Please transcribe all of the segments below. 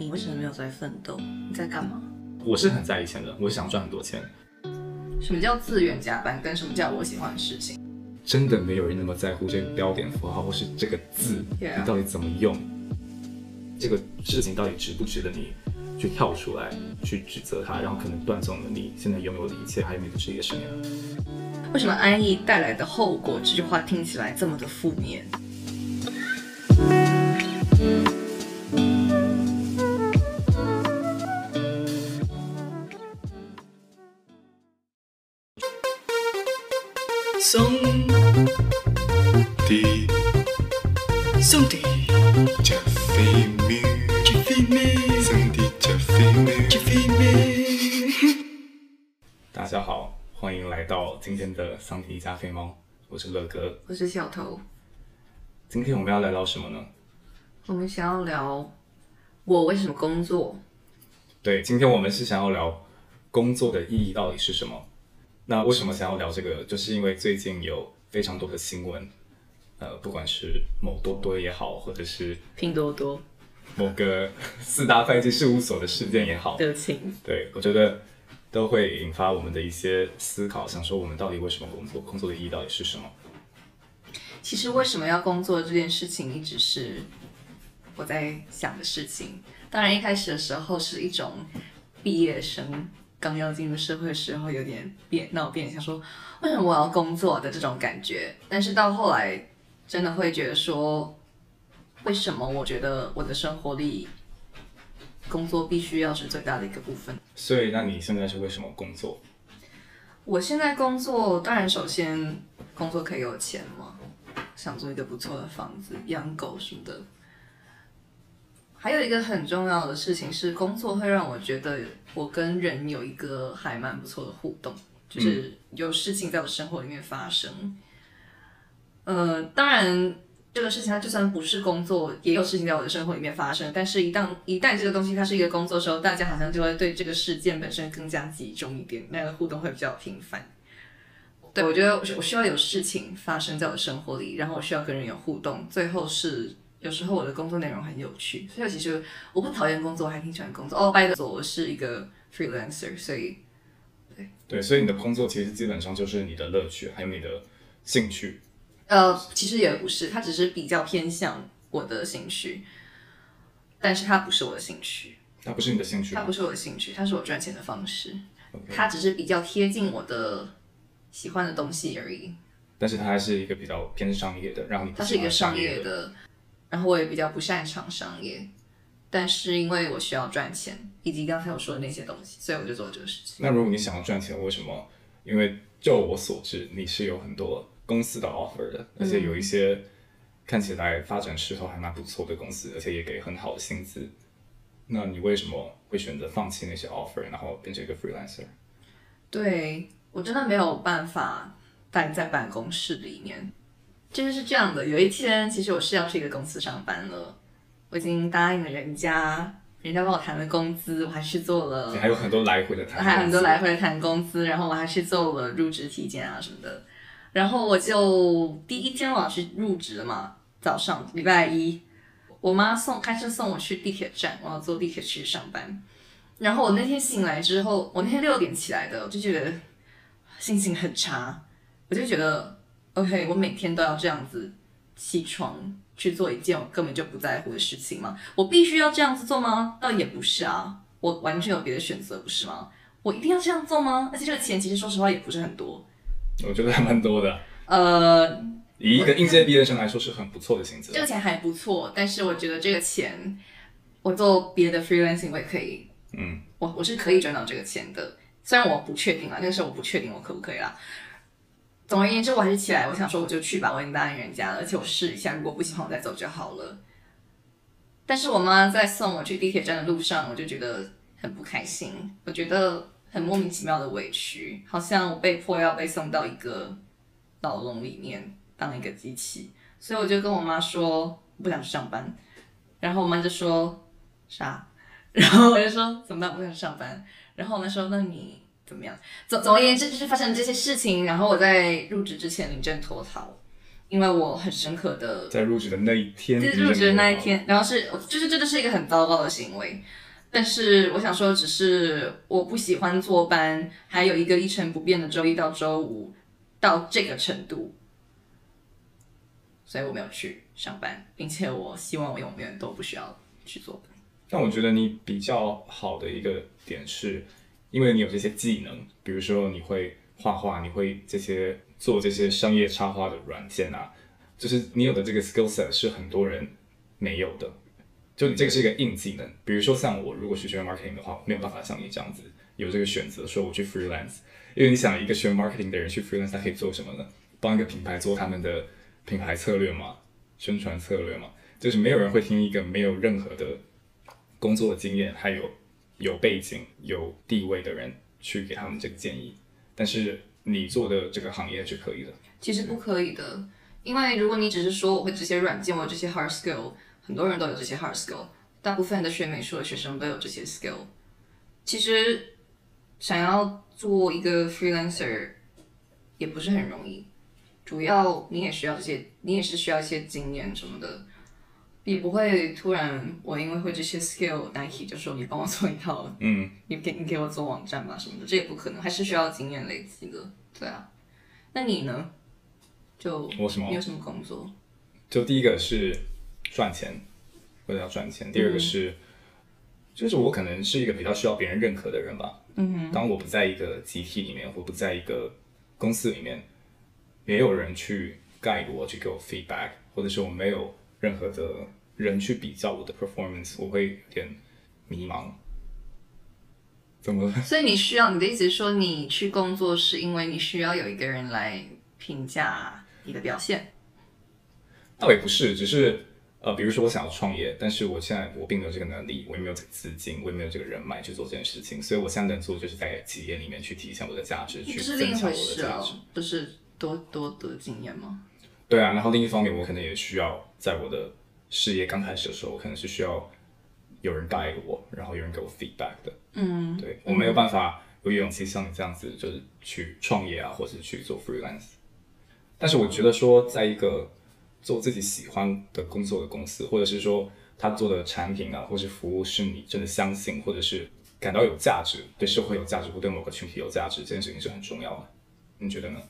你为什么没有在奋斗？你在干嘛？我是很在意钱的，我想赚很多钱。什么叫自愿加班？跟什么叫我喜欢的事情？真的没有人那么在乎这个标点符号或是这个字你到底怎么用？这个事情到底值不值得你去跳出来去指责他，然后可能断送了你现在拥有的一切，还有你的职业生涯。为什么安逸带来的后果这句话听起来这么的负面？是乐哥。我是小头，今天我们要来聊什么呢？我们想要聊我为什么工作。对，今天我们是想要聊工作的意义到底是什么。那为什么想要聊这个？就是因为最近有非常多的新闻，呃，不管是某多多也好，或者是拼多多某个四大会计事务所的事件也好，对我觉得都会引发我们的一些思考，想说我们到底为什么工作，工作的意义到底是什么？其实为什么要工作这件事情，一直是我在想的事情。当然，一开始的时候是一种毕业生刚要进入社会的时候，有点变闹变，想说为什么我要工作的这种感觉。但是到后来，真的会觉得说，为什么我觉得我的生活里，工作必须要是最大的一个部分。所以，那你现在是为什么工作？我现在工作，当然首先工作可以有钱嘛，想做一个不错的房子，养狗什么的。还有一个很重要的事情是，工作会让我觉得我跟人有一个还蛮不错的互动，就是有事情在我生活里面发生。呃，当然这个事情它就算不是工作，也有事情在我的生活里面发生。但是，一旦一旦这个东西它是一个工作的时候，大家好像就会对这个事件本身更加集中一点，那个互动会比较频繁。对，我觉得我需要有事情发生在我的生活里，然后我需要跟人有互动。最后是有时候我的工作内容很有趣，所以其实我不讨厌工作，我还挺喜欢工作。哦，拜的我是一个 freelancer，所以对，所以你的工作其实基本上就是你的乐趣，还有你的兴趣。呃，其实也不是，它只是比较偏向我的兴趣，但是它不是我的兴趣，它不是你的兴趣吗它不是我的兴趣，它是我赚钱的方式它只是比较贴近我的喜欢的东西而已。但是它还是一个比较偏商业的，让你不它是一个商业业的，然后我也比较不擅长商业，但是因为我需要赚钱，以及刚才我说的那些东西，所以我就做这个事情。那如果你想要赚钱，为什么？因为就我所知，你是有很多公司的 offer 的，而且有一些看起来发展势头还蛮不错的公司，而且也给很好的薪资。那你为什么会选择放弃那些 offer，然后变成一个 freelancer？对我真的没有办法待在办公室里面。就是是这样的，有一天其实我是要去一个公司上班了，我已经答应了人家，人家帮我谈了工资，我还去做了你还有很多来回的谈，还有很多来回的谈工资，然后我还去做了入职体检啊什么的，然后我就第一天我要去入职了嘛，早上礼拜一，我妈送开车送我去地铁站，我要坐地铁去上班，然后我那天醒来之后，我那天六点起来的，我就觉得心情很差，我就觉得 OK，我每天都要这样子起床去做一件我根本就不在乎的事情吗？我必须要这样子做吗？倒也不是啊，我完全有别的选择，不是吗？我一定要这样做吗？而且这个钱其实说实话也不是很多，我觉得还蛮多的。呃，以一个应届毕业生来说，是很不错的薪资这。个钱还不错，但是我觉得这个钱我做别的 freelancing 我也可以，嗯，我我是可以赚到这个钱的，虽然我不确定啦，那个时候我不确定我可不可以啦。总而言之，我还是起来，我想说我就去吧，我已经答应人家了，而且我试一下，如果不喜欢我再走就好了。但是我妈在送我去地铁站的路上，我就觉得很不开心，我觉得很莫名其妙的委屈，好像我被迫要被送到一个牢笼里面当一个机器，所以我就跟我妈说不想去上班，然后我妈就说啥，然后我就说怎么办，不想上班，然后我妈说那你怎么样？总总而言之，就是发生这些事情，然后我在入职之前临阵脱逃，因为我很深刻的在入职的那一天，对，入职的那一天，然后是就是真的是一个很糟糕的行为。但是我想说，只是我不喜欢坐班，还有一个一成不变的周一到周五到这个程度，所以我没有去上班，并且我希望我永远都不需要去坐班。但我觉得你比较好的一个点是，因为你有这些技能，比如说你会画画，你会这些做这些商业插画的软件啊，就是你有的这个 skill set 是很多人没有的。就你这个是一个硬技能，比如说像我如果是学 marketing 的话，没有办法像你这样子有这个选择，说我去 freelance，因为你想一个学 marketing 的人去 freelance，他可以做什么呢？帮一个品牌做他们的品牌策略嘛，宣传策略嘛，就是没有人会听一个没有任何的工作经验，还有有背景、有地位的人去给他们这个建议，但是你做的这个行业是可以的。其实不可以的，因为如果你只是说我会这些软件，我这些 hard skill。很多人都有这些 hard skill，大部分的学美术的学生都有这些 skill。其实想要做一个 freelancer 也不是很容易，主要你也需要这些，你也是需要一些经验什么的。你不会突然我因为会这些 skill，Nike 就说你帮我做一套，嗯，你给你给我做网站吧什么的，这也不可能，还是需要经验累积的。对啊，那你呢？就我什么？你有什么工作？就第一个是。赚钱，为了要赚钱。第二个是，就是我可能是一个比较需要别人认可的人吧。嗯哼。当我不在一个集体里面，或不在一个公司里面，没有人去 guide 我，去给我 feedback，或者是我没有任何的人去比较我的 performance，我会有点迷茫。怎么？所以你需要你的意思是说，你去工作是因为你需要有一个人来评价你的表现？倒也不是，只是。呃，比如说我想要创业，但是我现在我并没有这个能力，我也没有这个资金，我也没有这个人脉去做这件事情，所以我现在能做就是在企业里面去体现我的价值，去增强我的价值，不是多多得经验吗？对啊，然后另一方面，我可能也需要在我的事业刚开始的时候，我可能是需要有人带我，然后有人给我 feedback 的。嗯，对我没有办法有勇气像你这样子，就是去创业啊，或者去做 freelance。但是我觉得说，在一个做自己喜欢的工作的公司，或者是说他做的产品啊，或是服务是你真的相信，或者是感到有价值，对社会有价值，或对某个群体有价值，这件事情是很重要的。你觉得呢？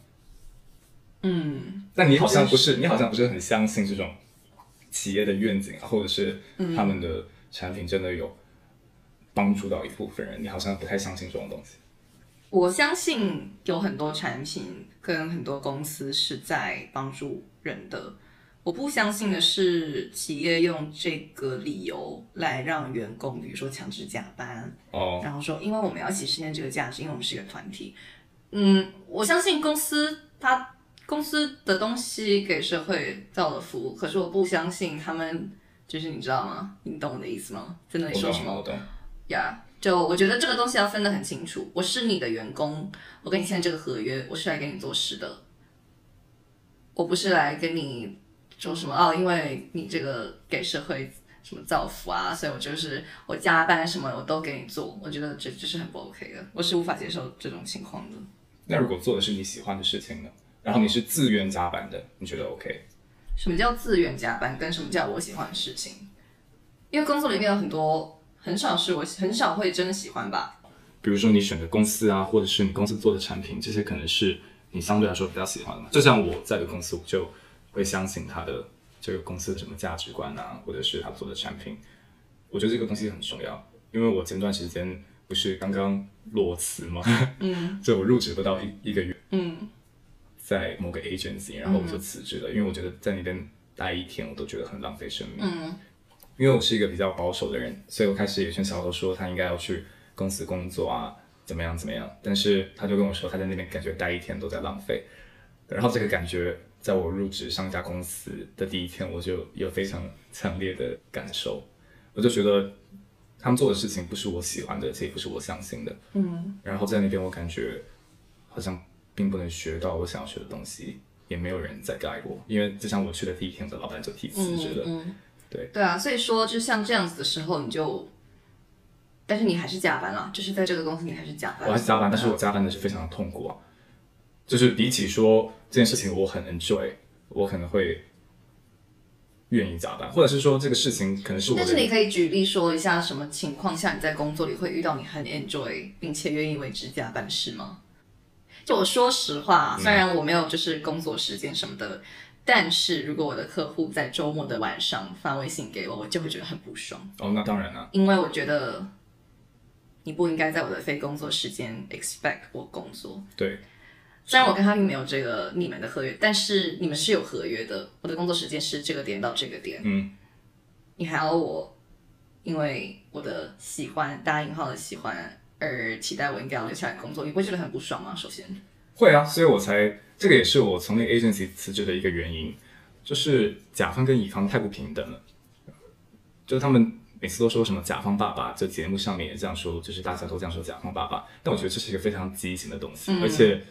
嗯。但你好像不是，你好像不是很相信这种企业的愿景啊，或者是他们的产品真的有帮助到一部分人，你好像不太相信这种东西。我相信有很多产品跟很多公司是在帮助人的。我不相信的是，企业用这个理由来让员工，比如说强制加班，哦，然后说，因为我们要一起实现这个价值，因为我们是一个团体。嗯，我相信公司它公司的东西给社会造了福，可是我不相信他们，就是你知道吗？你懂我的意思吗？真的你说什么？我懂。呀，就我觉得这个东西要分得很清楚。我是你的员工，我跟你签这个合约，我是来给你做事的，我不是来跟你。说什么哦？因为你这个给社会什么造福啊，所以我就是我加班什么我都给你做。我觉得这这是很不 OK 的，我是无法接受这种情况的。那如果做的是你喜欢的事情呢？然后你是自愿加班的，你觉得 OK？什么叫自愿加班？跟什么叫我喜欢的事情？因为工作里面有很多很少是我很少会真的喜欢吧。比如说你选的公司啊，或者是你公司做的产品，这些可能是你相对来说比较喜欢的嘛。就像我在的公司，我就。会相信他的这个公司的什么价值观啊，或者是他做的产品，我觉得这个东西很重要。因为我前段时间不是刚刚裸辞吗？嗯，就我入职不到一一个月，嗯，在某个 agency，然后我就辞职了，因为我觉得在那边待一天我都觉得很浪费生命。嗯，因为我是一个比较保守的人，所以我开始也劝小侯说他应该要去公司工作啊，怎么样怎么样。但是他就跟我说他在那边感觉待一天都在浪费，然后这个感觉。在我入职上一家公司的第一天，我就有非常强烈的感受，我就觉得他们做的事情不是我喜欢的，这也不是我相信的。嗯，然后在那边我感觉好像并不能学到我想要学的东西，也没有人在带我，因为就像我去的第一天，我的老板就提辞职了。嗯，对，对啊，所以说就像这样子的时候，你就，但是你还是加班了，就是在这个公司你还是加班。我还是加班，但是我加班的是非常的痛苦啊。就是比起说这件事情我很 enjoy，我可能会愿意加班，或者是说这个事情可能是我的但是你可以举例说一下，什么情况下你在工作里会遇到你很 enjoy 并且愿意为之加班的事吗？就我说实话，虽然我没有就是工作时间什么的，但是如果我的客户在周末的晚上发微信给我，我就会觉得很不爽，哦，那当然了，因为我觉得你不应该在我的非工作时间 expect 我工作。对，虽然我跟他并没有这个你们的合约，但是你们是有合约的。我的工作时间是这个点到这个点，嗯，你还要我因为我的喜欢大引号的喜欢而期待我应该要留下来工作，你不会觉得很不爽吗？首先，会啊，所以我才这个也是我从那个 agency 辞职的一个原因，就是甲方跟乙方太不平等了，就是他们每次都说什么甲方爸爸，就节目上面也这样说，就是大家都这样说甲方爸爸，但我觉得这是一个非常畸形的东西，而且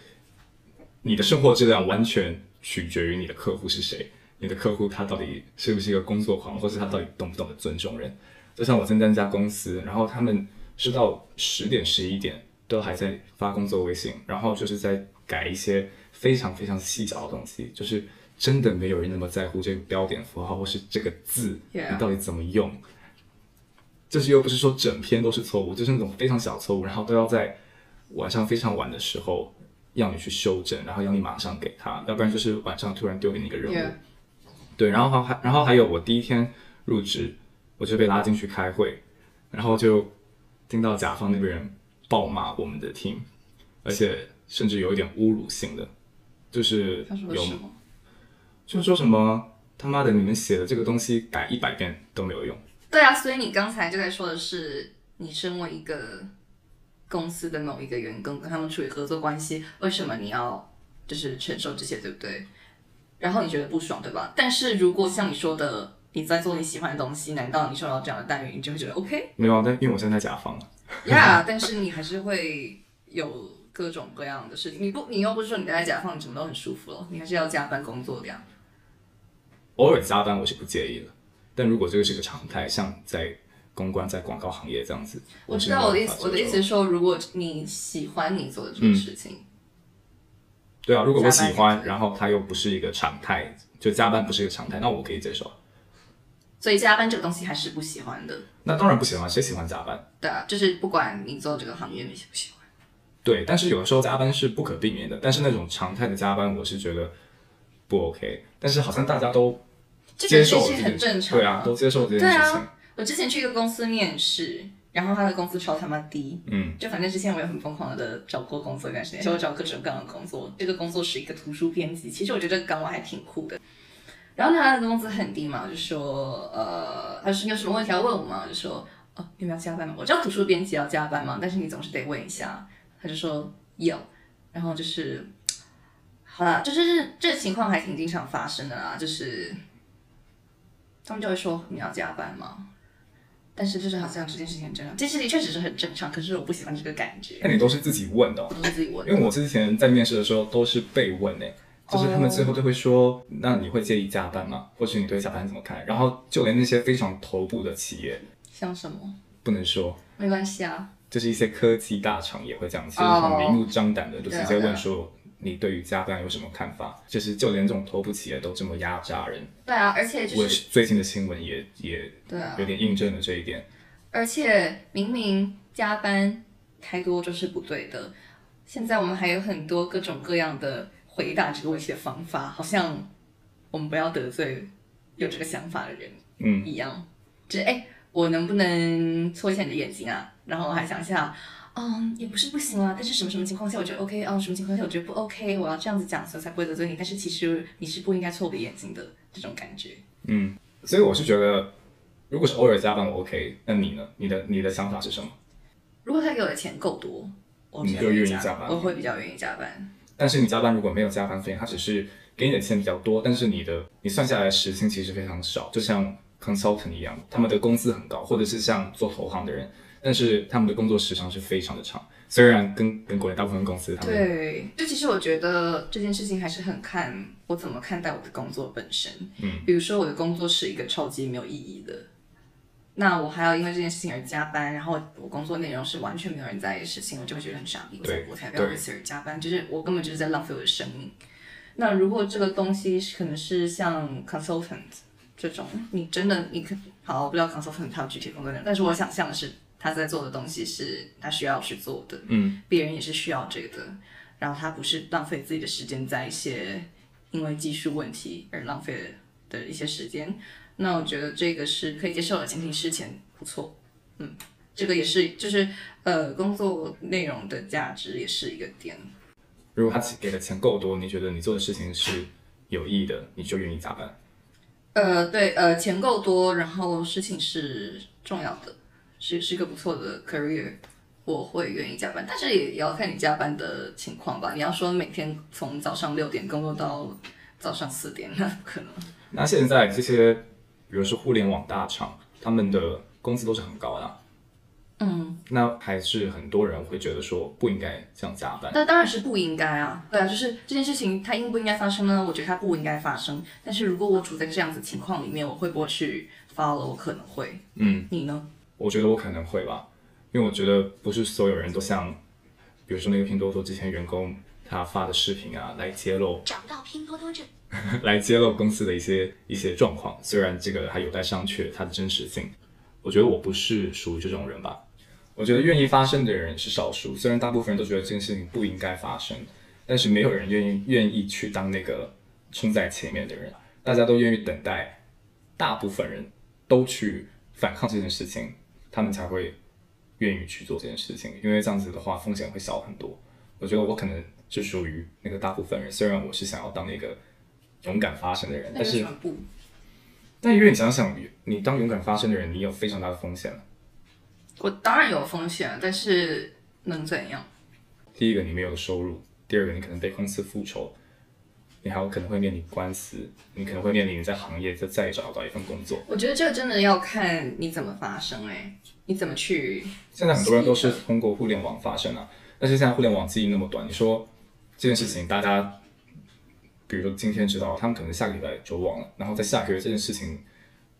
你的生活质量完全取决于你的客户是谁，你的客户他到底是不是一个工作狂，或是他到底懂不懂得尊重人。就像我现在那家公司，然后他们是到十点十一点都还在发工作微信，然后就是在改一些非常非常细小的东西，就是真的没有人那么在乎这个标点符号或是这个字你到底怎么用。就是又不是说整篇都是错误，就是那种非常小错误，然后都要在晚上非常晚的时候要你去修正，然后要你马上给他，要不然就是晚上突然丢给你一个任务。Yeah 对，然后还然后还有我第一天入职，我就被拉进去开会，然后就听到甲方那边人暴骂我们的 team，而且甚至有一点侮辱性的，就是有什么？就是说什么他妈的你们写的这个东西改一百遍都没有用。对啊，所以你刚才就在说的是，你身为一个公司的某一个员工，跟他们处理合作关系，为什么你要就是承受这些，对不对？然后你觉得不爽，对吧？但是如果像你说的，你在做你喜欢的东西，难道你受到这样的待遇，你就会觉得 OK 没有啊，但因为我现在在甲方了，呀？但是你还是会有各种各样的事情，你不，你又不是说你待在甲方，你什么都很舒服了，你还是要加班工作的呀。偶尔加班我是不介意的，但如果这个是个常态，像在公关、在广告行业这样子，我知道我的意思我的意思是说，如果你喜欢你做的这个事情，对啊，如果我喜欢，然后它又不是一个常态，就加班不是一个常态，那我可以接受。所以加班这个东西还是不喜欢的。那当然不喜欢，谁喜欢加班？对啊，就是不管你做这个行业你喜不喜欢，对，但是有的时候加班是不可避免的，但是那种常态的加班，我是觉得不 OK。但是好像大家都接受这件很正常、对啊，都接受这件事情。啊，我之前去一个公司面试，然后他的工资超他妈低，嗯，就反正之前我也很疯狂的找过工作一段时间，就我找各种各样的工作。这个工作是一个图书编辑，其实我觉得这个岗位还挺酷的。然后呢，他的工资很低嘛，我就说，呃，他说你有什么问题要问我吗？我就说，哦，你们要加班吗？我知道图书编辑要加班嘛，但是你总是得问一下。他就说有，然后就是，好啦，就是这情况还挺经常发生的啦，就是他们就会说你要加班吗？但是就是好像这件事情很正常，这件事情确实是很正常，可是我不喜欢这个感觉，那你都是自己问的、哦，都是自己问因。为我之前在面试的时候都是被问诶、就是他们最后都会说，那你会介意加班吗？或者你对加班怎么看？然后就连那些非常头部的企业，像什么？不能说，没关系啊，就是一些科技大厂也会这样，其实哦很明目张胆的就直接问说你对于加班有什么看法？就是就连这种头部企业都这么压榨人，对啊，而且就我是最近的新闻也也对啊有，点印证了这一点。而且明明加班太多就是不对的，现在我们还有很多各种各样的回答这个问题的方法，好像我们不要得罪有这个想法的人嗯，一样。就是哎，我能不能搓一下你的眼睛啊？然后我还想一下，嗯，也不是不行啊，但是什么什么情况下我觉得 OK，哦，什么情况下我觉得不 OK，我要这样子讲，所以才不会得罪你。但是其实你是不应该错我的眼睛的这种感觉。嗯所以我是觉得，如果是偶尔加班我 OK，那你呢？你的你的想法是什么？如果他给我的钱够多，我比较你就愿意加加班我会比较愿意加班。但是你加班如果没有加班费，他只是给你的钱比较多，但是你的你算下来时薪其实非常少，就像 consultant 一样，他们的工资很高，或者是像做投行的人，但是他们的工作时长是非常的长，虽然跟跟国内大部分公司他们对，就其实我觉得这件事情还是很看我怎么看待我的工作本身。嗯，比如说我的工作是一个超级没有意义的，那我还要因为这件事情而加班，然后我工作内容是完全没有人在意的事情，我就会觉得很傻逼，我才不要对为此而加班，就是我根本就是在浪费我的生命。那如果这个东西可能是像 consultant 这种，你真的你可好，我不知道 consultant 他有具体工作内容，但是我想象的是他在做的东西是他需要去做的，嗯，别人也是需要这个的，然后他不是浪费自己的时间在一些因为技术问题而浪费的一些时间。那我觉得这个是可以接受的，前提是钱不错，嗯，这个也是就是呃工作内容的价值也是一个点。如果他给的钱够多，你觉得你做的事情是有意义的，你就愿意加班。呃，对，呃，钱够多，然后事情是重要的，是是一个不错的 career，我会愿意加班，但是也也要看你加班的情况吧。你要说每天从早上六点工作到早上四点，那不可能。那现在这些，比如说互联网大厂，他们的工资都是很高的、嗯，那还是很多人会觉得说不应该这样加班。那当然是不应该啊。对啊，就是这件事情它应不应该发生呢？我觉得它不应该发生。但是如果我处在这样子情况里面，我会不会去 follow？我可能会。嗯，你呢？我觉得我可能会吧，因为我觉得不是所有人都像，比如说那个拼多多之前员工他发的视频啊，来揭露找不到拼多多这 来揭露公司的一些一些状况，虽然这个还有待商榷它的真实性。我觉得我不是属于这种人吧。我觉得愿意发生的人是少数，虽然大部分人都觉得这件事情不应该发生，但是没有人愿意愿意去当那个冲在前面的人。大家都愿意等待，大部分人都去反抗这件事情，他们才会愿意去做这件事情，因为这样子的话风险会小很多。我觉得我可能是属于那个大部分人，虽然我是想要当那个勇敢发声的人，但是？但因为你想想，你当勇敢发声的人，你有非常大的风险。我当然有风险，但是能怎样？第一个，你没有收入；第二个，你可能被公司复仇，你还有可能会面临官司，你可能会面临在行业再再找到一份工作。我觉得这个真的要看你怎么发生、哎，你怎么去？现在很多人都是通过互联网发生啊，但是现在互联网记忆那么短，你说这件事情大家，比如说今天知道，他们可能下个礼拜就忘了，然后在下个月这件事情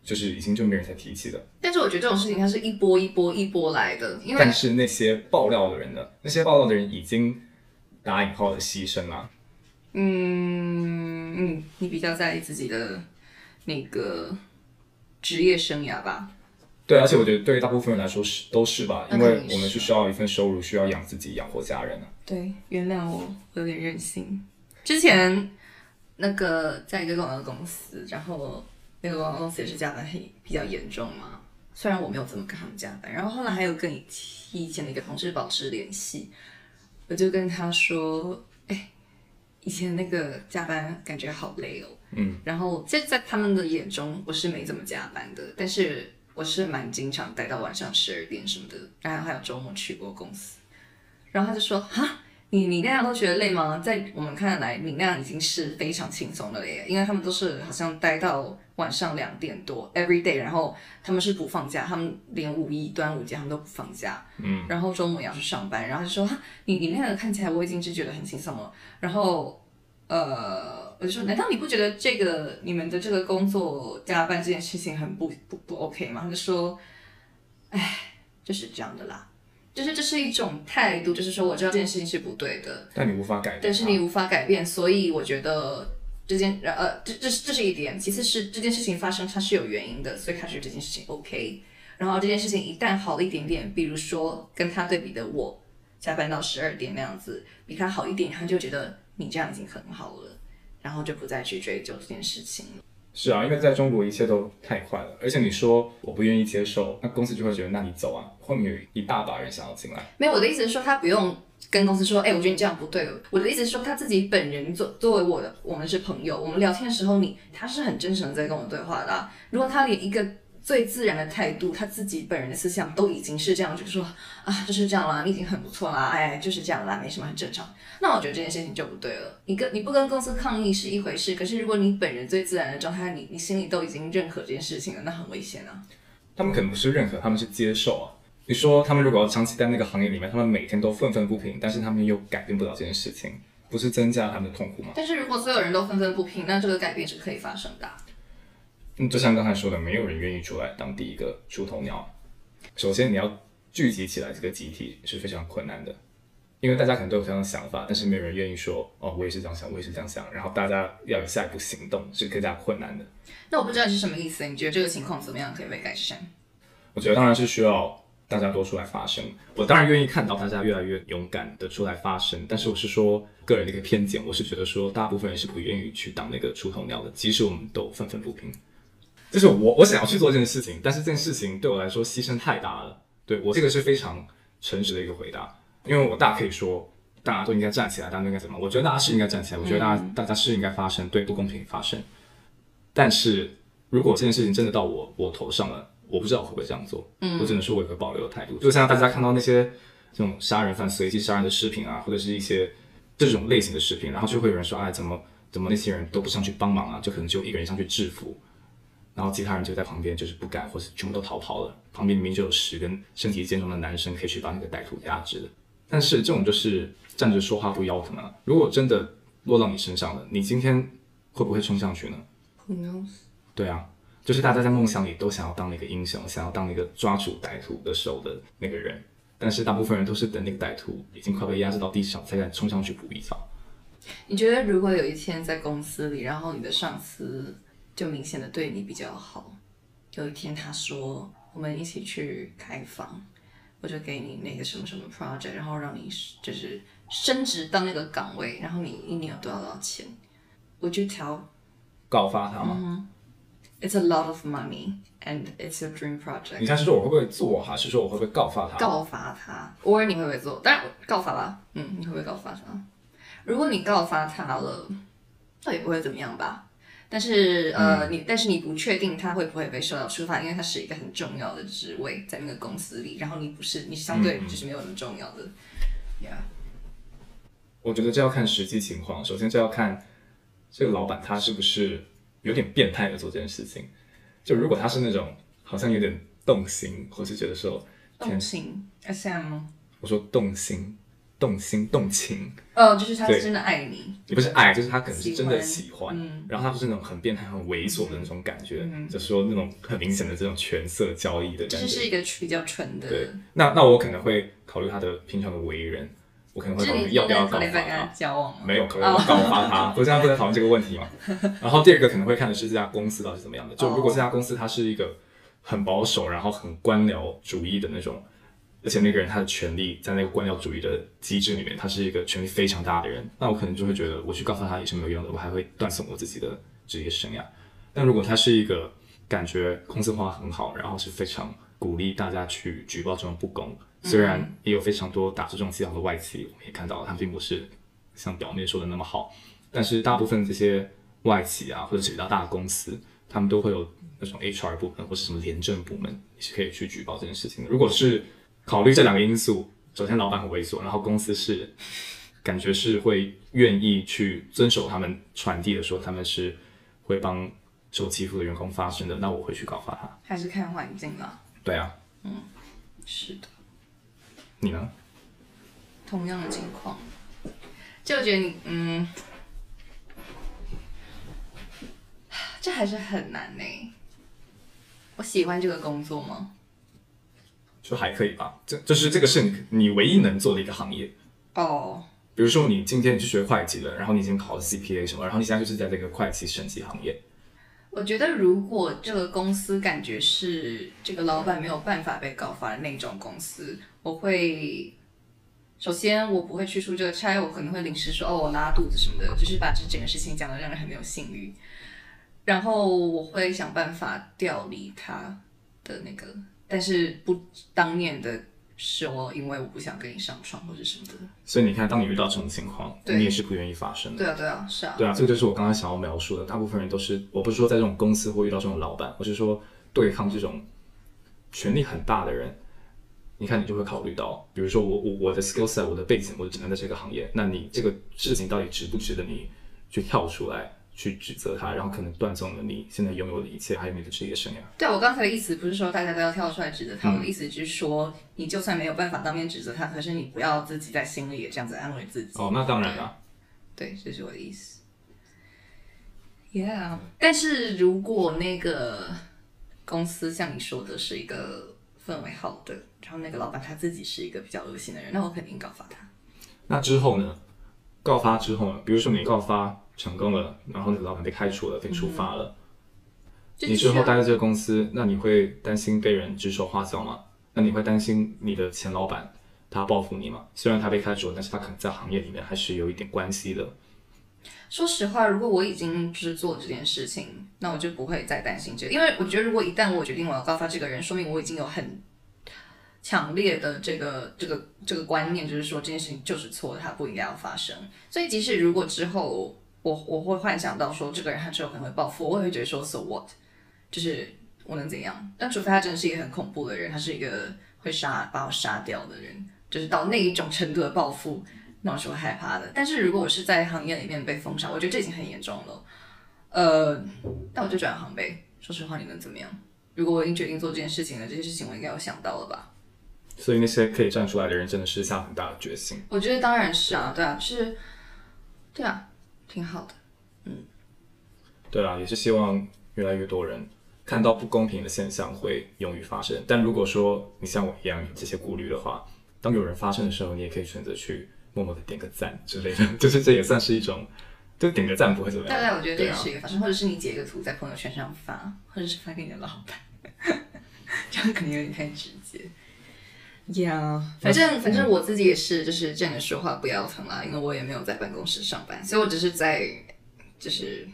就是已经就没人再提起的。但是我觉得这种事情它是一波一波一波来的，因为但是那些爆料的人呢？那些爆料的人已经打引号的牺牲了。嗯嗯，你比较在意自己的那个职业生涯吧？对，而且我觉得对于大部分人来说是都是吧，因为我们是需要一份收入，需要养自己、养活家人的。对，原谅我，我有点任性。之前那个在一个广告公司，然后那个广告公司也是加班很比较严重嘛。虽然我没有怎么跟他们加班，然后后来还有跟以前的一个同事保持联系，我就跟他说：“哎，以前那个加班感觉好累哦。”嗯，然后在在他们的眼中，我是没怎么加班的，但是我是蛮经常待到晚上十二点什么的，然后还有周末去过公司。然后他就说：“哈，你你那样都觉得累吗？在我们看来，你那样已经是非常轻松的了耶，因为他们都是好像待到晚上两点多，every day，然后他们是不放假，他们连五一、端午节他们都不放假，嗯，然后周末也要去上班，然后就说哈你你那样看起来我已经是觉得很轻松了，然后呃，我就说难道你不觉得这个你们的这个工作加班这件事情很不不不 OK 吗？他就说，哎，就是这样的啦。就是这是一种态度，就是说我知道这件事情是不对的，但你无法改变。但是你无法改变，所以我觉得这件呃，这这是这是一点。其次是这件事情发生它是有原因的，所以他觉得这件事情 OK。然后这件事情一旦好了一点点，比如说跟他对比的我加班到十二点那样子，比他好一点，他就觉得你这样已经很好了，然后就不再去追究这件事情了。是啊，因为在中国一切都太快了，而且你说我不愿意接受，那公司就会觉得那你走啊，后面有一大把人想要进来。没有，我的意思是说，他不用跟公司说，哎、我觉得你这样不对。我的意思是说，他自己本人作作为我的，我们是朋友，我们聊天的时候你，他是很真诚的在跟我对话的、如果他连一个最自然的态度，他自己本人的思想都已经是这样，就是说啊，就是这样啦，你已经很不错啦，哎，就是这样啦，没什么，很正常。那我觉得这件事情就不对了。你跟你不跟公司抗议是一回事，可是如果你本人最自然的状态，你你心里都已经认可这件事情了，那很危险啊。他们可能不是认可，他们是接受啊。你说他们如果要长期在那个行业里面，他们每天都愤愤不平，但是他们又改变不了这件事情，不是增加他们的痛苦吗？但是如果所有人都愤愤不平，那这个改变是可以发生的啊。嗯，就像刚才说的，没有人愿意出来当第一个出头鸟。首先，你要聚集起来这个集体是非常困难的。因为大家可能都有这样的想法，但是没有人愿意说哦，我也是这样想，我也是这样想，然后大家要有下一步行动是更加困难的。那我不知道你是什么意思，你觉得这个情况怎么样可以被改善？我觉得当然是需要大家多出来发声。我当然愿意看到大家越来越勇敢的出来发声，但是我是说个人的一个偏见，我是觉得说大部分人是不愿意去当那个出头鸟的，即使我们都愤愤不平。就是我我想要去做这件事情，但是这件事情对我来说牺牲太大了。对我这个是非常诚实的一个回答，因为我大可以说大家都应该站起来，大家都应该怎么？我觉得大家是应该站起来，我觉得大家、大家是应该发声，对不公平发声。但是如果这件事情真的到我我头上了，我不知道我会不会这样做。嗯，我只能说我有个保留的态度。就像大家看到那些这种杀人犯随机杀人的视频啊，或者是一些这种类型的视频，然后就会有人说，哎，怎么怎么那些人都不上去帮忙啊？就可能只有一个人上去制服，然后其他人就在旁边就是不敢，或是全部都逃跑了。旁边明明就有十根身体健壮的男生可以去把那个歹徒压制的。但是这种就是站着说话不腰疼啊！如果真的落到你身上了，你今天会不会冲上去呢？Who knows？对啊，就是大家在梦想里都想要当那个英雄，想要当那个抓住歹徒的手的那个人，但是大部分人都是等那个歹徒已经快被压制到地上，才敢冲上去补一刀。你觉得如果有一天在公司里，然后你的上司就明显的对你比较好，有一天他说我们一起去开房，我就给你那个什么什么 project，然后让你就是升职到那个岗位，然后你一年有多少多少钱？Would you tell? 告发他吗？It's a lot of money and it's your dream project. 你看是说我会不会做，还是说我会不会告发他？告发他，偶尔你会不会做？当然告发啦，嗯，你会不会告发他？如果你告发他了，倒也不会怎么样吧。但是呃，你但是你不确定他会不会被受到处罚，因为他是一个很重要的职位在那个公司里，然后你不是，你相对就是没有那么重要的，Yeah。我觉得这要看实际情况。首先，这要看这个老板他是不是有点变态的做这件事情。就如果他是那种好像有点动心，或是觉得说，动心，SM，我说动心、动心、动情，哦，就是他是真的爱你，也不是爱，就是他可能是真的喜喜欢，嗯然后他不是那种很变态、很猥琐的那种感觉，就是说那种很明显的这种权色交易的感觉。就是是一个比较纯的，对，那那我可能会考虑他的平常的为人，我可能会考虑要不要告发他他。交往吗？没有，可能会告发他。我现在不能讨论这个问题嘛。然后第二个可能会看的是这家公司到底是怎么样的。就如果这家公司它是一个很保守，然后很官僚主义的那种，而且那个人他的权力在那个官僚主义的机制里面，他是一个权力非常大的人，那我可能就会觉得我去告发他也是没有用的，我还会断送我自己的职业生涯。但如果他是一个感觉公司化很好，然后是非常鼓励大家去举报这种不公，虽然也有非常多打着这种旗号的外企，我们也看到他们并不是像表面说的那么好，但是大部分这些外企啊，或者是比较大的公司，他们都会有那种 HR 部门或是什么廉政部门，你是可以去举报这件事情的。如果是考虑这两个因素，首先老板很猥琐，然后公司是感觉是会愿意去遵守他们传递的说他们是会帮受欺负的员工发声的，那我会去告发他。还是看环境啦。对啊，嗯是的。你呢？同样的情况，就我觉得你，嗯，这还是很难呢。我喜欢这个工作吗？就还可以吧，这就是这个是你你唯一能做的一个行业。哦，比如说你今天你去学会计了，然后你已经考了 CPA 什么，然后你现在就是在这个会计审计行业，我觉得如果这个公司感觉是这个老板没有办法被告发的那种公司，我会。首先，我不会去出这个差，我可能会临时说哦，我拉肚子什么的，就是把这整个事情讲的让人很没有信誉。然后我会想办法调离他的那个，但是不当面的说，因为我不想跟你上床或者什么的。所以你看，当你遇到这种情况，你也是不愿意发生的。对啊，对啊，是啊。对啊，这个就是我刚刚想要描述的。大部分人都是，我不是说在这种公司或遇到这种老板，我是说对抗这种权力很大的人。你看，你就会考虑到，比如说我我我的 skill set，我的背景，我只能在这个行业。那你这个事情到底值不值得你去跳出来去指责他，然后可能断送了你现在拥有的一切，还有你的职业生涯。对啊，我刚才的意思不是说大家都要跳出来指责他，我的意思就是说，你就算没有办法当面指责他，可是你不要自己在心里也这样子安慰自己。哦，那当然了。对，这是我的意思。Yeah，但是如果那个公司像你说的是一个氛围好的，然后那个老板他自己是一个比较恶心的人，那我肯定告发他。那之后呢？告发之后呢？比如说你告发成功了，然后你的老板被开除了，被处罚了，你之后待在这个公司，那你会担心被人指手画脚吗？那你会担心你的前老板他报复你吗？虽然他被开除了，但是他可能在行业里面还是有一点关系的。说实话，如果我已经就是做这件事情，那我就不会再担心这个，因为我觉得如果一旦我决定我要告发这个人，说明我已经有很强烈的这个这个这个观念，就是说这件事情就是错的，它不应该要发生。所以即使如果之后我我会幻想到说这个人他之后可能会报复，我也会觉得说 so what，就是我能怎样？但除非他真的是一个很恐怖的人，他是一个会杀把我杀掉的人，就是到那一种程度的报复。那我是会害怕的，但是如果我是在行业里面被封杀，我觉得这已经很严重了。呃，但我就转行呗。说实话，你能怎么样？如果我已经决定做这件事情了，这些事情我应该有想到了吧？所以那些可以站出来的人，真的是下很大的决心。我觉得当然是啊，对啊，是，对啊，挺好的。嗯对啊，也是希望越来越多人看到不公平的现象会勇于发声。但如果说你像我一样有这些顾虑的话，当有人发生的时候，你也可以选择去默默的点个赞之类的，就是这也算是一种，就点个赞不会怎么样。大概我觉得这也是一个发生，或者是你截个图在朋友圈上发，或者是发给你的老板，这样肯定有点太直接。呀、反正反正我自己也是，就是站着说话不腰疼啦，因为我也没有在办公室上班，所以我只是在，就是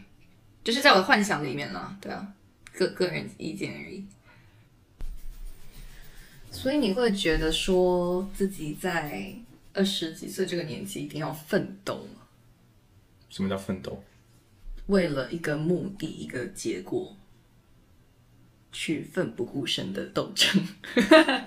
就是在我的幻想里面啦，对啊，个个人意见而已。所以你会觉得说自己在二十几岁这个年纪一定要奋斗吗？什么叫奋斗？为了一个目的、一个结果，去奋不顾身的斗争。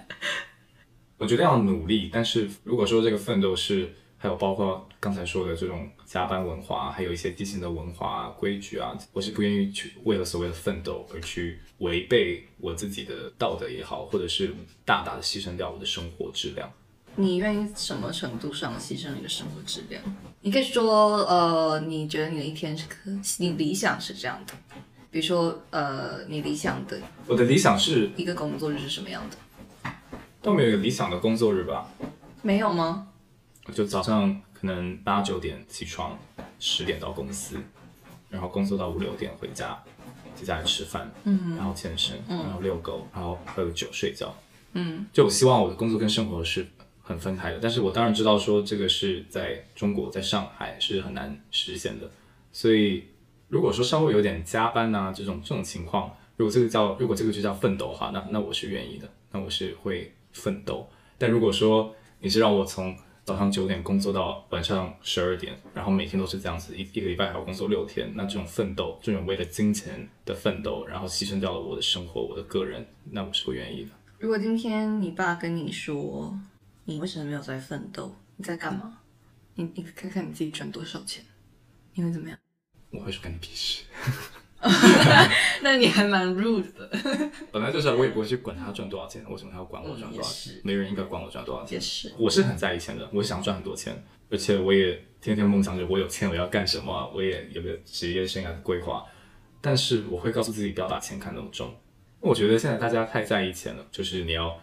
我觉得要努力，但是如果说这个奋斗是还有包括刚才说的这种加班文化，还有一些畸形的文化啊、规矩啊，我是不愿意去为了所谓的奋斗而去违背我自己的道德也好，或者是大大的牺牲掉我的生活质量。你愿意什么程度上牺牲你的生活质量？你可以说，呃，你觉得你的一天是可，你理想是这样的，比如说，呃，你理想的我的理想是，一个工作日是什么样的？倒没有一个理想的工作日吧，没有吗？就早上可能八九点起床，十点到公司，然后工作到五六点回家，在家里吃饭，嗯，然后健身，然后遛狗，然后喝个酒睡觉，嗯，就我希望我的工作跟生活是很分开的，但是我当然知道说这个是在中国，在上海是很难实现的，所以如果说稍微有点加班呐、这种这种情况，如果这个叫如果这个就叫奋斗的话，那那我是愿意的，那我是会奋斗。但如果说你是让我从早上九点工作到晚上十二点，然后每天都是这样子，一一个礼拜还要工作六天，那这种奋斗，这种为了金钱的奋斗，然后牺牲掉了我的生活，我的个人，那我是不愿意的。如果今天你爸跟你说，你为什么没有在奋斗？你在干嘛？你你看看你自己赚多少钱，你会怎么样？我会说跟你屁事，那你还蛮 rude 的。本来就是啊我也不会去管他赚多少钱，为什么他要管我赚多少钱是？没人应该管我赚多少钱也。是，我是很在意钱的，我想赚很多钱，而且我也天天梦想着我有钱我要干什么，我也有个职业生涯的规划。但是我会告诉自己不要把钱看那么重。我觉得现在大家太在意钱了，就是你要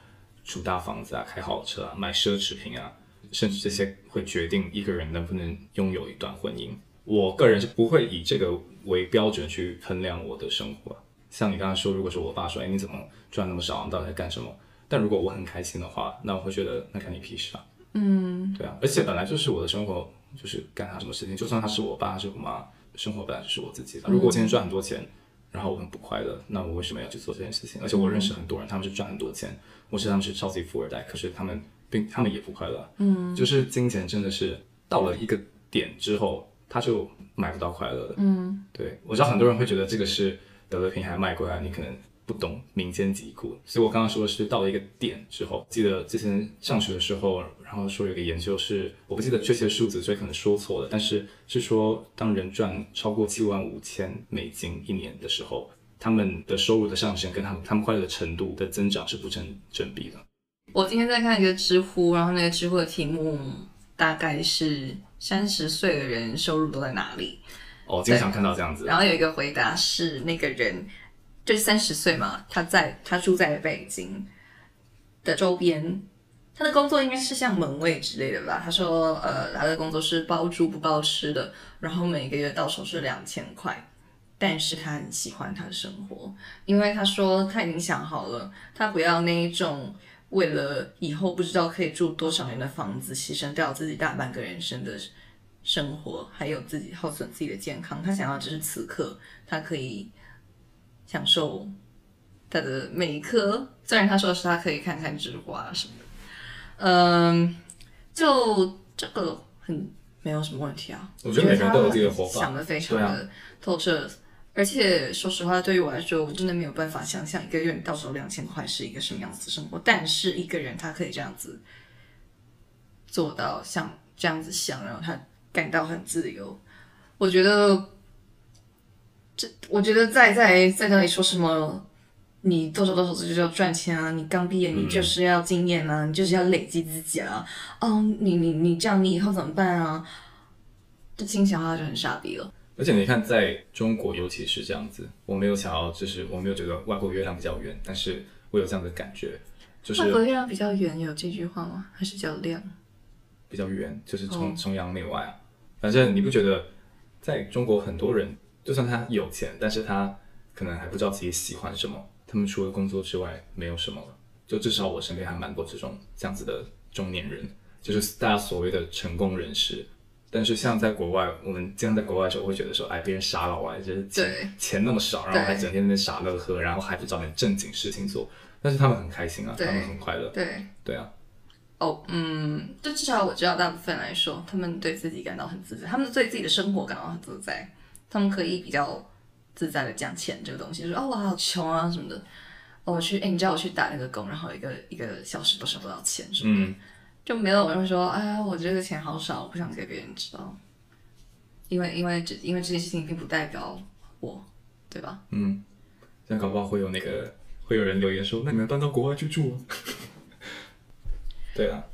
住大房子啊，开豪车啊，买奢侈品啊，甚至这些会决定一个人能不能拥有一段婚姻。我个人是不会以这个为标准去衡量我的生活。像你刚刚说，如果说我爸说，哎，你怎么赚那么少？你到底在干什么？但如果我很开心的话，那我会觉得那干你屁事啊。嗯，对啊，而且本来就是我的生活，就是干他什么事情，就算他是我爸，他是我妈，生活本来就是我自己的。如果我今天赚很多钱，然后我很不快乐，那我为什么要去做这件事情？而且我认识很多人，他们是赚很多钱，我知道他们是超级富二代，可是他们并他们也不快乐。嗯，就是金钱真的是到了一个点之后，他就买不到快乐的。嗯，对，我知道很多人会觉得这个是得了便宜还卖过来，你可能不懂民间疾苦，所以我刚刚说的是到了一个点之后，记得之前上学的时候，然后说有个研究是，我不记得确切数字，所以可能说错了，但是是说当人赚超过七万五千美金一年的时候，他们的收入的上升跟他们他们快乐的程度的增长是不成正比的。我今天在看一个知乎，然后那个知乎的题目大概是三十岁的人收入都在哪里？哦，经常看到这样子，然后有一个回答是那个人就是三十岁嘛，他在他住在北京的周边他的工作应该是像门卫之类的吧？他说，呃，他的工作是包住不包吃的，然后每个月到手是两千块，但是他很喜欢他的生活，因为他说他已经想好了，他不要那一种为了以后不知道可以住多少年的房子，牺牲掉自己大半个人生的生活，还有自己耗损自己的健康。他想要只是此刻他可以享受他的每一刻，虽然他说的是他可以看看植花什么的。嗯，就这个很没有什么问题啊。我觉得每个人都有自己的活法想的非常的透彻。而且说实话，对于我来说，我真的没有办法想象一个月到手两千块是一个什么样子的生活。但是一个人他可以这样子做到像这样子想，然后他感到很自由。我觉得这，我觉得在在在那里说什么，你多少多少岁就要赚钱啊，你刚毕业你就是要经验啊，你就是要累积自己啊，哦，你你你这样你以后怎么办啊？这听起来他就很傻逼了。而且你看，在中国尤其是这样子，我没有想要，就是我没有觉得外国月亮比较圆，但是我有这样的感觉，就是外国月亮比较圆，有这句话吗？还是比较亮？比较圆，就是崇哦崇洋媚外啊。反正你不觉得，在中国很多人，就算他有钱，但是他可能还不知道自己喜欢什么，他们除了工作之外没有什么了。就至少我身边还蛮多这种这样子的中年人，就是大家所谓的成功人士。但是像在国外，我们经常在国外的时候会觉得说，哎，别人傻老外，就是钱钱那么少，然后还整天在那边傻乐呵，然后还不找点正经事情做。但是他们很开心啊，他们很快乐，对，对啊，哦，嗯，就至少我知道，大部分来说，他们对自己感到很自在，他们对自己的生活感到很自在，他们可以比较自在的讲钱这个东西，就说哦，我好穷啊什么的。哦，我去，哎，你知道我去打那个工，然后一个一个小时都收不少钱，什么的，嗯，就没有人会说，哎呀，我这个钱好少，我不想给别人知道，因为因为这因为这件事情并不代表我，对吧？嗯，这样搞不好会有那个会有人留言说，那你们搬到国外去住啊？对啊，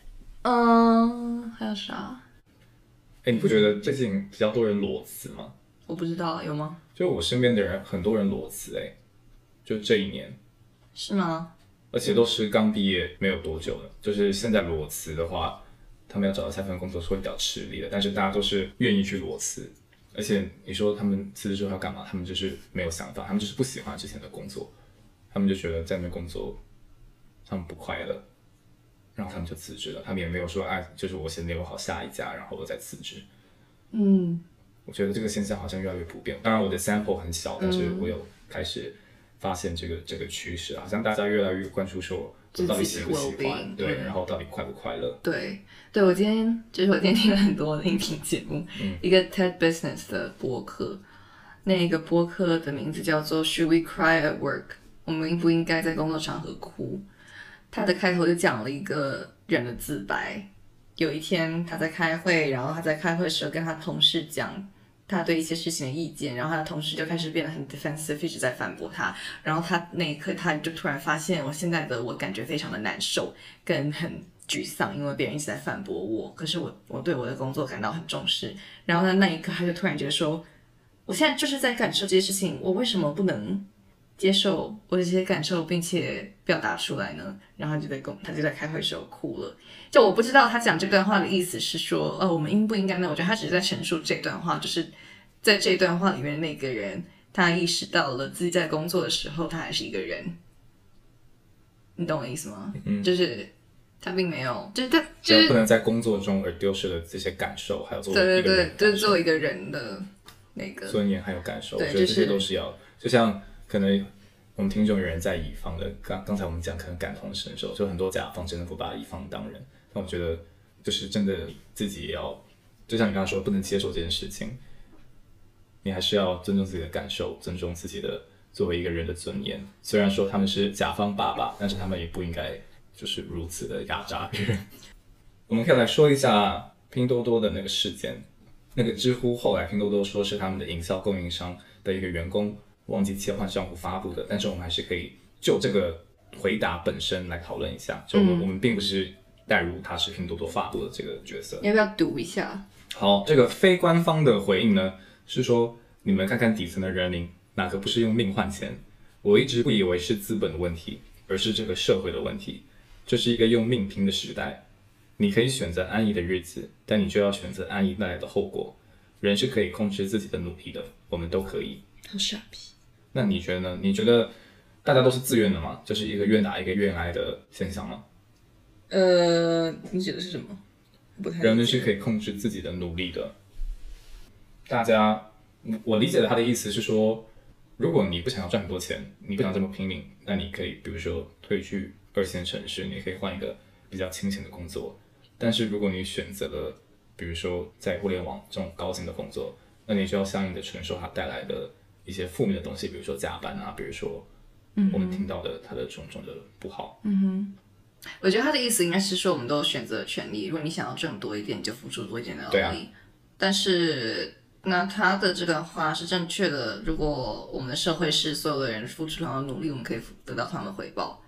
嗯，还有啥？哎，你不觉得最近比较多人裸辞吗？我不知道，有吗？就我身边的人，很多人裸辞，哎，就这一年，是吗？而且都是刚毕业没有多久的。就是现在裸辞的话，他们要找到下份工作是会比较吃力的，但是大家都是愿意去裸辞。而且你说他们辞职之后要干嘛？他们就是没有想法，他们就是不喜欢之前的工作，他们就觉得在那边工作他们不快乐，然后他们就辞职了。他们也没有说哎，就是我先留好下一家，然后我再辞职。嗯，我觉得这个现象好像越来越普遍。当然，我的 sample 很小，但是我有开始发现这个这个趋势，好像大家越来越关注说我到底喜不喜欢，对，嗯然后到底快不快乐。对，对我今天就是我今天听了很多的音频节目，一个 TED Business 的播客，那个播客的名字叫做 Should We Cry at Work？我们应不应该在工作场合哭？他的开头就讲了一个人的自白。有一天他在开会，然后他在开会的时候跟他同事讲他对一些事情的意见，然后他的同事就开始变得很 defensive，一直在反驳他。然后他那一刻他就突然发现，我现在的我感觉非常的难受，跟很沮丧，因为别人一直在反驳我。可是我我对我的工作感到很重视。然后在那一刻，他就突然觉得说，我现在就是在感受这些事情，我为什么不能接受我的这些感受，并且表达出来呢？然后就在跟他就在开会时候哭了。就我不知道他讲这段话的意思是说，呃，我们应不应该呢？我觉得他只是在陈述这段话，就是在这段话里面那个人，他意识到了自己在工作的时候，他还是一个人。你懂我意思吗？嗯就是他并没有，就是他就是不能在工作中而丢失了这些感受，还有作为对对对就是做一个人的那个，尊严还有感受，我觉得这些就是都是要，就像可能我们听众有人在乙方的，刚刚才我们讲可能感同身受，就很多甲方真的不把乙方当人，但我觉得就是真的自己也要，就像你刚刚说，不能接受这件事情，你还是要尊重自己的感受，尊重自己的作为一个人的尊严。虽然说他们是甲方爸爸，但是他们也不应该就是如此的压榨别人。我们可以来说一下拼多多的那个事件。那个知乎后来拼多多说是他们的营销供应商的一个员工忘记切换账户发布的，但是我们还是可以就这个回答本身来讨论一下。就我们、并不是代入他是拼多多发布的这个角色。你要不要读一下？好，这个非官方的回应呢是说，你们看看底层的人民，哪个不是用命换钱？我一直不以为是资本的问题，而是这个社会的问题。这是一个用命拼的时代，你可以选择安逸的日子，但你就要选择安逸带来的后果。人是可以控制自己的努力的，我们都可以。好傻逼。那你觉得呢？你觉得大家都是自愿的吗？这是一个愿打一个愿挨的现象吗？呃，你指的是什么？不太人们是可以控制自己的努力的。大家，我理解的他的意思是说，如果你不想要赚很多钱，你不想这么拼命，那你可以比如说退去二线城市，你可以换一个比较清闲的工作。但是如果你选择了，比如说在互联网这种高薪的工作，那你就要相应的承受它带来的一些负面的东西，比如说加班啊，比如说我们听到的它的种种的不好。嗯哼我觉得他的意思应该是说，我们都有选择权利。如果你想要挣多一点，你就付出多一点的对啊劳力。但是，那他的这个话是正确的。如果我们的社会是所有的人付出同样的努力，我们可以得到同样的回报。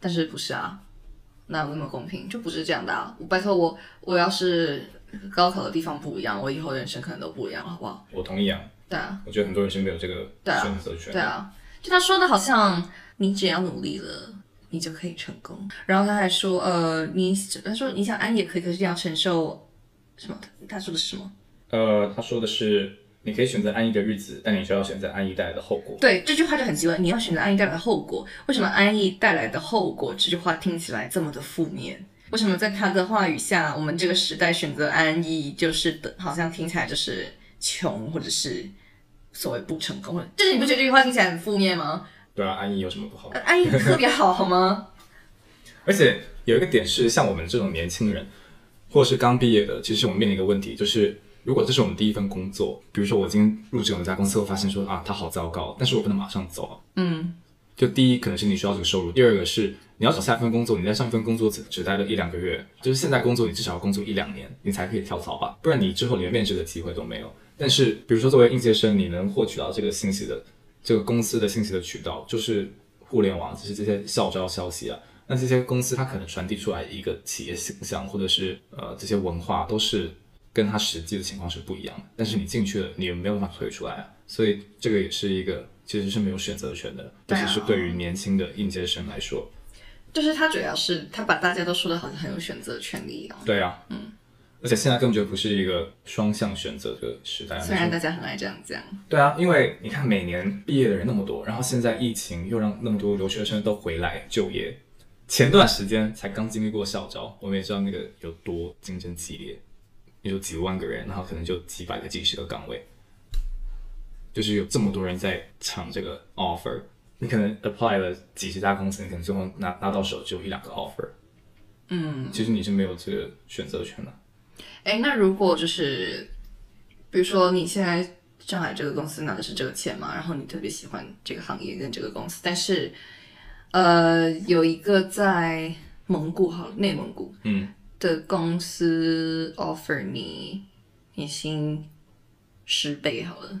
但是不是啊？那有那么公平？就不是这样的啊！我拜托我，我要是高考的地方不一样，我以后人生可能都不一样，好不好？我同意啊，对啊，我觉得很多人是没有这个选择权的。对啊，就他说的好像你只要努力了，你就可以成功。然后他还说，呃，你他说你想安也可以，可是你要承受什么？他说的是什么？呃，他说的是，你可以选择安逸的日子，但你就要选择安逸带来的后果。对，这句话就很奇怪。你要选择安逸带来的后果，为什么安逸带来的后果这句话听起来这么的负面？为什么在他的话语下，我们这个时代选择安逸，就是的，好像听起来就是穷，或者是所谓不成功，就是你不觉得这句话听起来很负面吗？对啊，安逸有什么不好？呃安逸特别好，好吗？而且有一个点是，像我们这种年轻人，或者是刚毕业的，其实我们面临一个问题，就是如果这是我们第一份工作，比如说我今天入职我们家公司，我发现说啊，它好糟糕，但是我不能马上走啊。嗯，就第一可能是你需要这个收入，第二个是你要找下一份工作，你在上一份工作只只待了一两个月，就是现在工作你至少要工作一两年，你才可以跳槽吧，不然你之后连面试的机会都没有。但是比如说作为应届生，你能获取到这个信息的这个公司的信息的渠道就是互联网，就是这些校招消息啊。那这些公司它可能传递出来一个企业形象，或者是呃这些文化都是跟他实际的情况是不一样的。但是你进去了，你又没有办法退出来啊，所以这个也是一个其实是没有选择权的，尤其是对于年轻的应届生来说。就是他主要是他把大家都说的好像很有选择权利一样，对啊，嗯，而且现在根本就不是一个双向选择的时代。虽然大家很爱这样讲，对啊，因为你看每年毕业的人那么多，然后现在疫情又让那么多留学生都回来就业。前段时间才刚经历过校招，我们也知道那个有多竞争激烈，有几万个人，然后可能就几百个、几十个岗位，就是有这么多人在抢这个 offer。你可能 apply 了几十家公司，你可能最后拿拿到手只有一两个 offer。嗯，其实你是没有这个选择权的。哎，那如果就是，比如说你现在上海这个公司拿的是这个钱嘛，然后你特别喜欢这个行业跟这个公司，但是呃有一个在蒙古好了，内蒙古嗯，的公司 offer 你年薪十倍好了，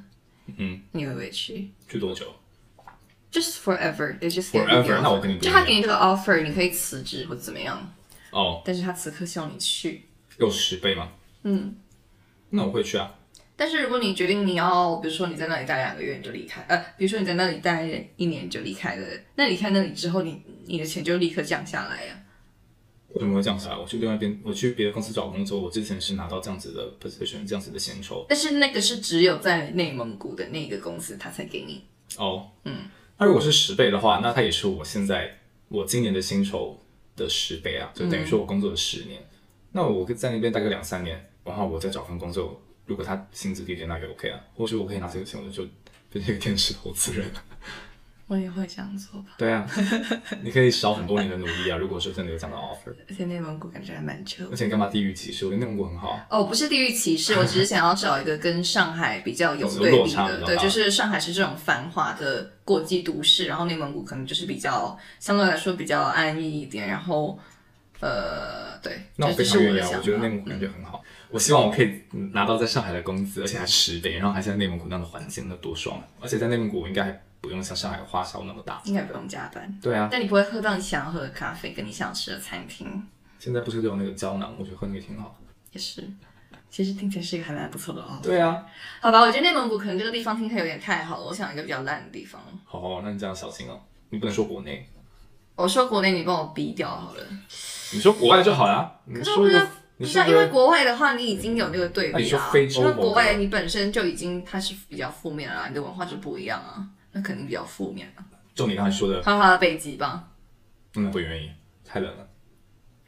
嗯，你会不会去去多久？？Just forever, they just Forever，那我 offer 肯定不就他给你这个 offer，你可以辞职或怎么样，哦，但是他此刻希望你去。有十倍吗？嗯，那我会去啊。但是如果你决定你要，比如说你在那里待两个月你就离开，呃，比如说你在那里待一年就离开了，那离开那里之后，你你的钱就立刻降下来呀、为什么会这样子啊？我去另外一边，我去别的公司找工作，我之前是拿到这样子的 position，这样子的薪酬。但是那个是只有在内蒙古的那个公司他才给你。哦，嗯，那如果是十倍的话，那他也是我现在我今年的薪酬的十倍啊，就等于说我工作了十年。那我可以在那边待个两三年，然后我再找份工作，如果他薪资低一点，那也 OK 啊。或者我可以拿这个钱，我就变成一个天使投资人。我也会这样做吧，对啊，你可以少很多年的努力啊。如果说真的有这样的 offer，而且内蒙古感觉还蛮臭而。且你干嘛地域歧视？我觉得内蒙古很好啊。哦，不是地域歧视，我只是想要找一个跟上海比较有有对比的，对，就是上海是这种繁华的国际都市，然后内蒙古可能就是比较相对来说比较安逸一点，然后呃，对，那我这非常愿意啊，这是我觉得内蒙古感觉很好。我希望我可以拿到在上海的工资，而且还十倍，然后还是在内蒙古那样的环境，那多爽啊！而且在内蒙古，我应该还不用像上海花销那么大。应该不用加班，对啊，但你不会喝到你想要喝的咖啡，跟你想吃的餐厅现在不是都有那个胶囊，我觉得喝那个挺好。也是。其实听起来是一个还蛮不错的哦。对啊，好吧，我觉得内蒙古可能这个地方听起来有点太好了，我想一个比较烂的地方。好、好那你这样小心哦，你不能说国内。我说国内，你帮我逼掉好了。你说国外就好了，你可是一个，你不是啊，因为国外的话，你已经有那个对那你说比啦。非洲国外你本身就已经它是比较负面了啦，你的文化就不一样啊，那肯定比较负面啊。就你刚才说的，哈哈，北极吧，嗯，不愿意，太冷了，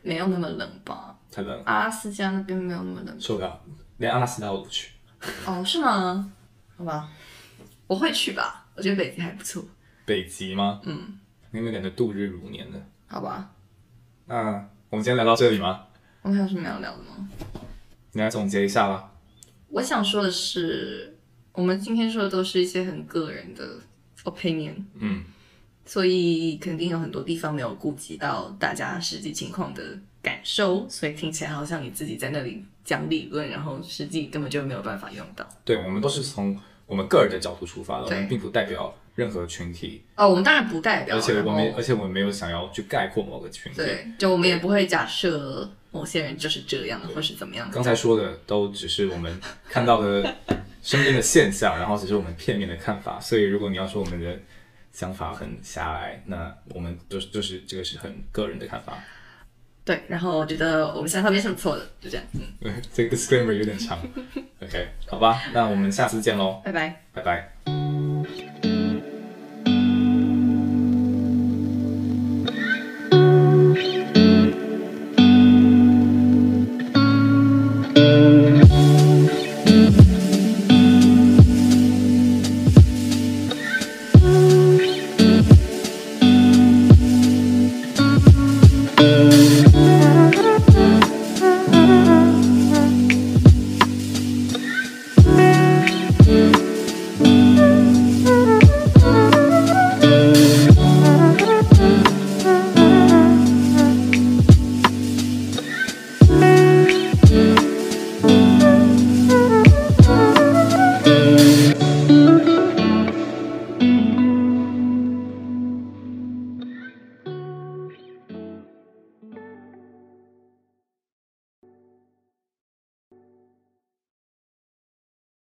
没有那么冷吧？太冷了，阿拉斯加那边没有那么冷。受不了，连阿拉斯加我都不去。哦，是吗？好吧，我会去吧。我觉得北极还不错。北极吗？嗯，你们感觉度日如年的。好吧，那我们今天聊到这里吗？我们还有什么要聊的吗？你来总结一下吧。我想说的是，我们今天说的都是一些很个人的 opinion，嗯，所以肯定有很多地方没有顾及到大家实际情况的感受，所以听起来好像你自己在那里讲理论，然后实际根本就没有办法用到。对，我们都是从我们个人的角度出发的，我们并不代表任何群体，哦，我们当然不代表，而且我们而且我们没有想要去概括某个群体。对，就我们也不会假设某些人就是这样，或是怎么样。刚才说的都只是我们看到的身边的现象，然后只是我们片面的看法。所以如果你要说我们的想法很狭隘，那我们就是就是这个是很个人的看法。对，然后我觉得我们想法没什么错的，就这样。嗯，这个 disclaimer 有点长。OK，好吧，那我们下次见喽，拜拜。拜拜。